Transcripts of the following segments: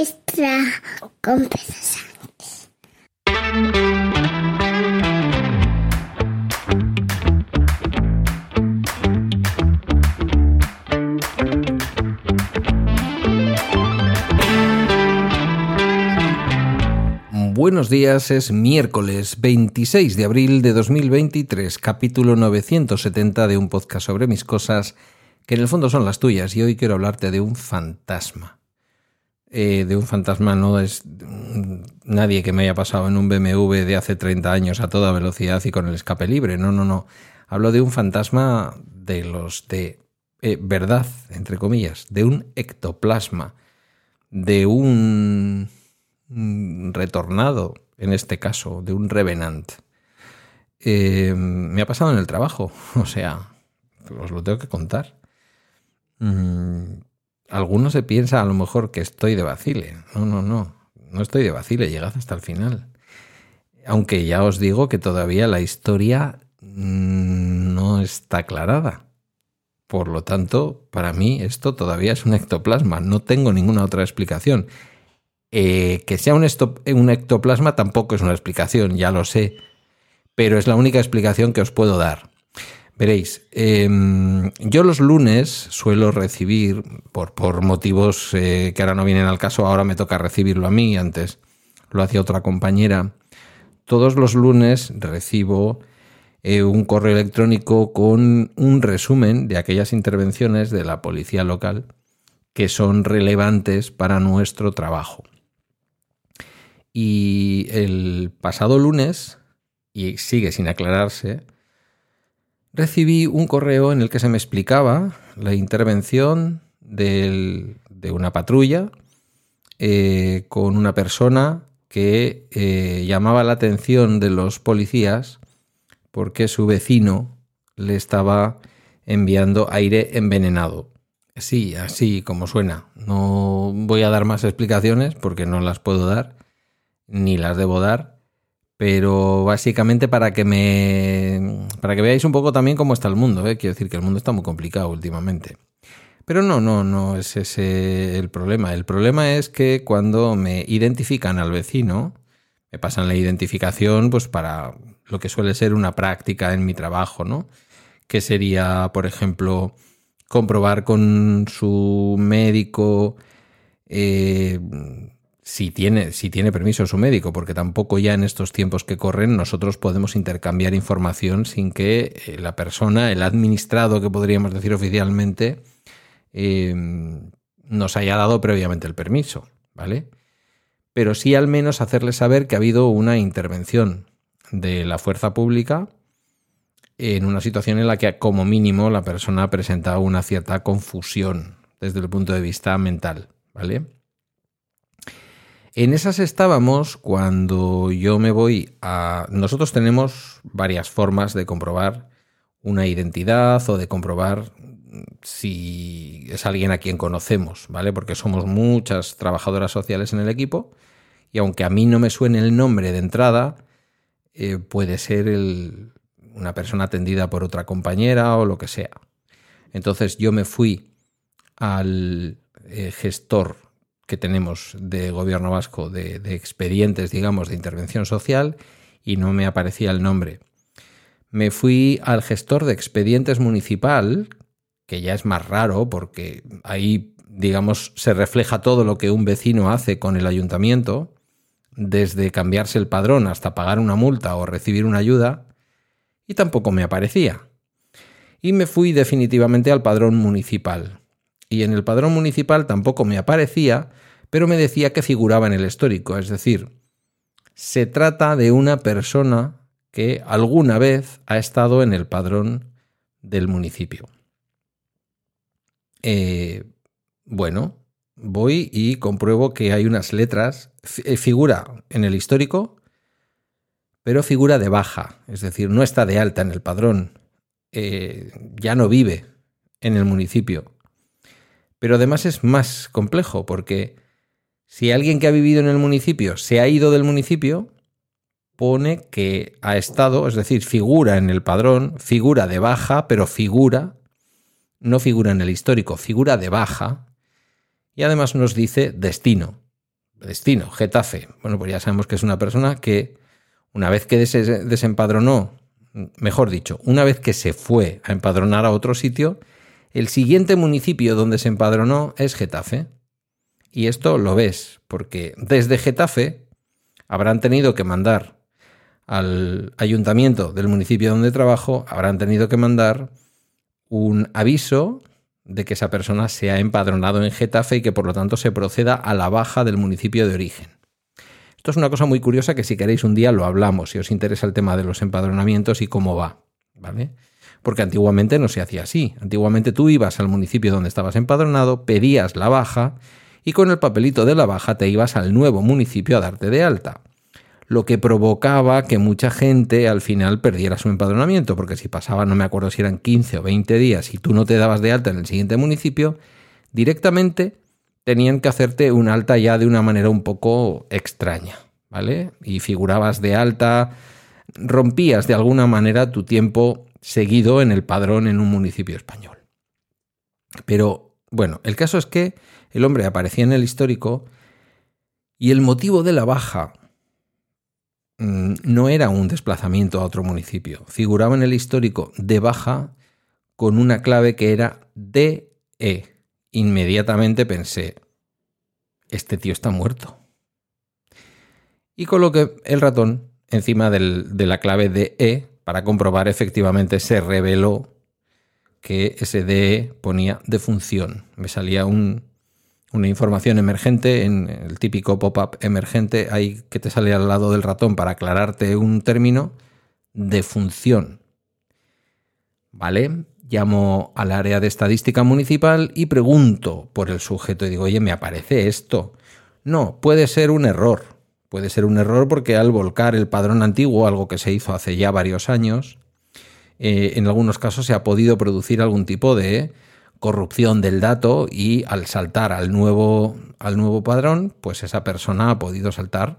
extra Buenos días, es miércoles 26 de abril de 2023, capítulo 970 de un podcast sobre mis cosas, que en el fondo son las tuyas, y hoy quiero hablarte de un fantasma. Eh, de un fantasma no es nadie que me haya pasado en un BMW de hace 30 años a toda velocidad y con el escape libre, no, no, no. Hablo de un fantasma de los de eh, verdad, entre comillas, de un ectoplasma, de un retornado, en este caso, de un revenant. Eh, me ha pasado en el trabajo, o sea, os lo tengo que contar. Mm, alguno se piensa a lo mejor que estoy de vacile. No, no, no, no estoy de vacile, llegad hasta el final. Aunque ya os digo que todavía la historia mm, no está aclarada. Por lo tanto, para mí esto todavía es un ectoplasma, no tengo ninguna otra explicación. Eh, que sea un, un ectoplasma tampoco es una explicación, ya lo sé, pero es la única explicación que os puedo dar. Veréis, em, yo los lunes suelo recibir, por, por motivos eh, que ahora no vienen al caso, ahora me toca recibirlo a mí, antes lo hacía otra compañera, todos los lunes recibo eh, un correo electrónico con un resumen de aquellas intervenciones de la policía local que son relevantes para nuestro trabajo. Y el pasado lunes, y sigue sin aclararse, recibí un correo en el que se me explicaba la intervención de una patrulla eh, con una persona que eh, llamaba la atención de los policías porque su vecino le estaba enviando aire envenenado. Sí, así como suena. No voy a dar más explicaciones porque no las puedo dar ni las debo dar, pero básicamente para que me para que veáis un poco también cómo está el mundo, ¿eh? quiero decir que el mundo está muy complicado últimamente. Pero no, no, no es ese el problema. El problema es que cuando me identifican al vecino, me pasan la identificación pues para lo que suele ser una práctica en mi trabajo, ¿no? Que sería, por ejemplo, comprobar con su médico eh, si tiene, si tiene permiso su médico, porque tampoco ya en estos tiempos que corren nosotros podemos intercambiar información sin que eh, la persona, el administrado que podríamos decir oficialmente, eh, nos haya dado previamente el permiso, ¿vale? Pero sí al menos hacerle saber que ha habido una intervención de la fuerza pública en una situación en la que como mínimo la persona ha presentado una cierta confusión desde el punto de vista mental, ¿vale? En esas estábamos cuando yo me voy a... Nosotros tenemos varias formas de comprobar una identidad o de comprobar si es alguien a quien conocemos, ¿vale? Porque somos muchas trabajadoras sociales en el equipo y aunque a mí no me suene el nombre de entrada, eh, puede ser una persona atendida por otra compañera o lo que sea. Entonces yo me fui al eh, gestor que tenemos de gobierno vasco de, expedientes, digamos, de intervención social y no me aparecía el nombre. Me fui al gestor de expedientes municipal, que ya es más raro porque ahí, digamos, se refleja todo lo que un vecino hace con el ayuntamiento, desde cambiarse el padrón hasta pagar una multa o recibir una ayuda, y tampoco me aparecía. Y me fui definitivamente al padrón municipal. Y en el padrón municipal tampoco me aparecía, pero me decía que figuraba en el histórico, es decir, se trata de una persona que alguna vez ha estado en el padrón del municipio. Eh, bueno, voy y compruebo que hay unas letras, eh, figura en el histórico, pero figura de baja, es decir, no está de alta en el padrón, eh, ya no vive en el municipio. Pero además es más complejo porque si alguien que ha vivido en el municipio se ha ido del municipio, pone que ha estado, es decir, figura en el padrón, figura de baja, pero figura, no figura en el histórico, figura de baja, y además nos dice destino. destino, Getafe. Bueno, pues ya sabemos que es una persona que una vez que se desempadronó, mejor dicho, una vez que se fue a empadronar a otro sitio, el siguiente municipio donde se empadronó es Getafe. Y esto lo ves, porque desde Getafe habrán tenido que mandar al ayuntamiento del municipio donde trabajo, habrán tenido que mandar un aviso de que esa persona se ha empadronado en Getafe y que por lo tanto se proceda a la baja del municipio de origen. Esto es una cosa muy curiosa que si queréis un día lo hablamos, si os interesa el tema de los empadronamientos y cómo va, ¿vale? Porque antiguamente no se hacía así. Antiguamente tú ibas al municipio donde estabas empadronado, pedías la baja y con el papelito de la baja te ibas al nuevo municipio a darte de alta lo que provocaba que mucha gente al final perdiera su empadronamiento, porque si pasaba, no me acuerdo si eran 15 o 20 días y tú no te dabas de alta en el siguiente municipio, directamente tenían que hacerte un alta ya de una manera un poco extraña, ¿vale? Y figurabas de alta, rompías de alguna manera tu tiempo seguido en el padrón en un municipio español. Pero bueno, el caso es que el hombre aparecía en el histórico y el motivo de la baja Mm, no era un desplazamiento a otro municipio. Figuraba en el histórico de baja con una clave que era DE. Inmediatamente pensé, este tío está muerto. Y coloqué el ratón encima de la clave DE para comprobar efectivamente se reveló que ese DE ponía defunción. Me salía un, una información emergente, en el típico pop-up emergente, hay que te sale al lado del ratón para aclararte un término de función. ¿Vale? Llamo al área de estadística municipal y pregunto por el sujeto y digo, oye, me aparece esto. No, puede ser un error. Puede ser un error porque al volcar el padrón antiguo, algo que se hizo hace ya varios años, eh, en algunos casos se ha podido producir algún tipo de corrupción del dato y al saltar al nuevo, al nuevo padrón, pues esa persona ha podido saltar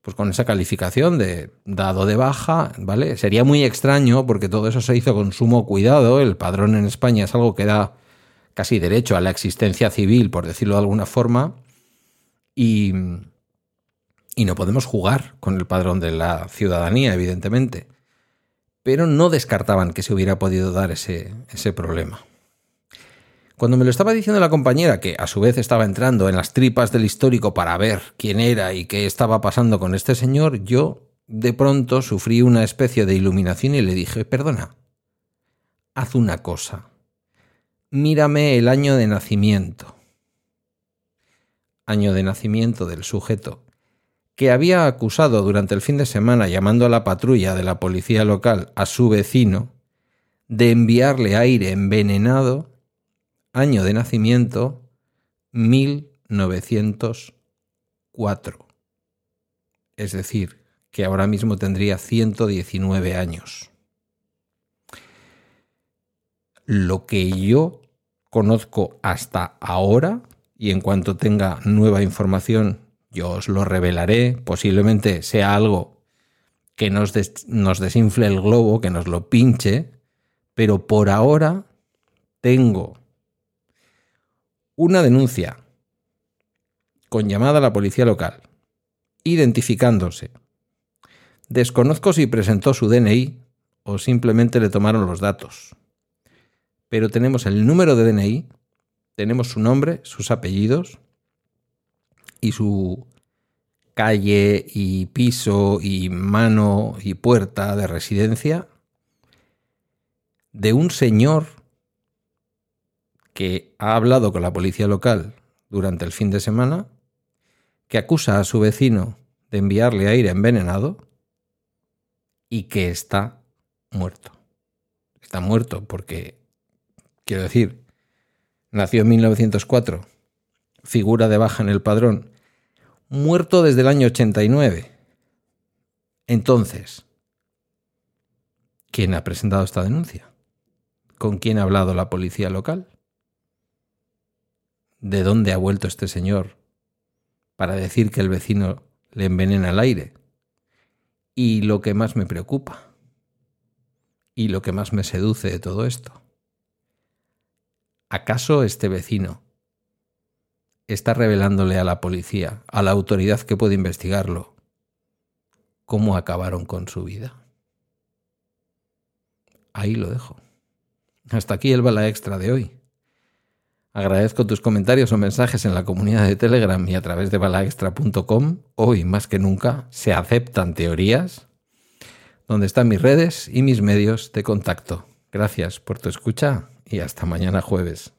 pues con esa calificación de dado de baja, ¿vale? Sería muy extraño porque todo eso se hizo con sumo cuidado, el padrón en España es algo que da casi derecho a la existencia civil, por decirlo de alguna forma, y, y no podemos jugar con el padrón de la ciudadanía, evidentemente. Pero no descartaban que se hubiera podido dar ese, ese problema. Cuando me lo estaba diciendo la compañera, que a su vez estaba entrando en las tripas del histórico para ver quién era y qué estaba pasando con este señor, yo de pronto sufrí una especie de iluminación y le dije, perdona, haz una cosa, mírame el año de nacimiento. Año de nacimiento del sujeto, que había acusado durante el fin de semana llamando a la patrulla de la policía local a su vecino de enviarle aire envenenado año de nacimiento 1904. Es decir, que ahora mismo tendría 119 años. Lo que yo conozco hasta ahora, y en cuanto tenga nueva información, yo os lo revelaré, posiblemente sea algo que nos, nos desinfle el globo, que nos lo pinche, pero por ahora tengo una denuncia con llamada a la policía local, identificándose. Desconozco si presentó su DNI o simplemente le tomaron los datos. Pero tenemos el número de DNI, tenemos su nombre, sus apellidos y su calle y piso y mano y puerta de residencia de un señor que ha hablado con la policía local durante el fin de semana, que acusa a su vecino de enviarle aire envenenado y que está muerto. Está muerto porque, quiero decir, nació en 1904, figura de baja en el padrón, muerto desde el año 89. Entonces, ¿quién ha presentado esta denuncia? ¿Con quién ha hablado la policía local? de dónde ha vuelto este señor para decir que el vecino le envenena el aire. Y lo que más me preocupa, y lo que más me seduce de todo esto, ¿acaso este vecino está revelándole a la policía, a la autoridad que puede investigarlo, cómo acabaron con su vida. Ahí lo dejo. Hasta aquí el bala extra de hoy. Agradezco tus comentarios o mensajes en la comunidad de Telegram y a través de balaextra.com. Hoy más que nunca se aceptan teorías, donde están mis redes y mis medios de contacto. Gracias por tu escucha y hasta mañana jueves.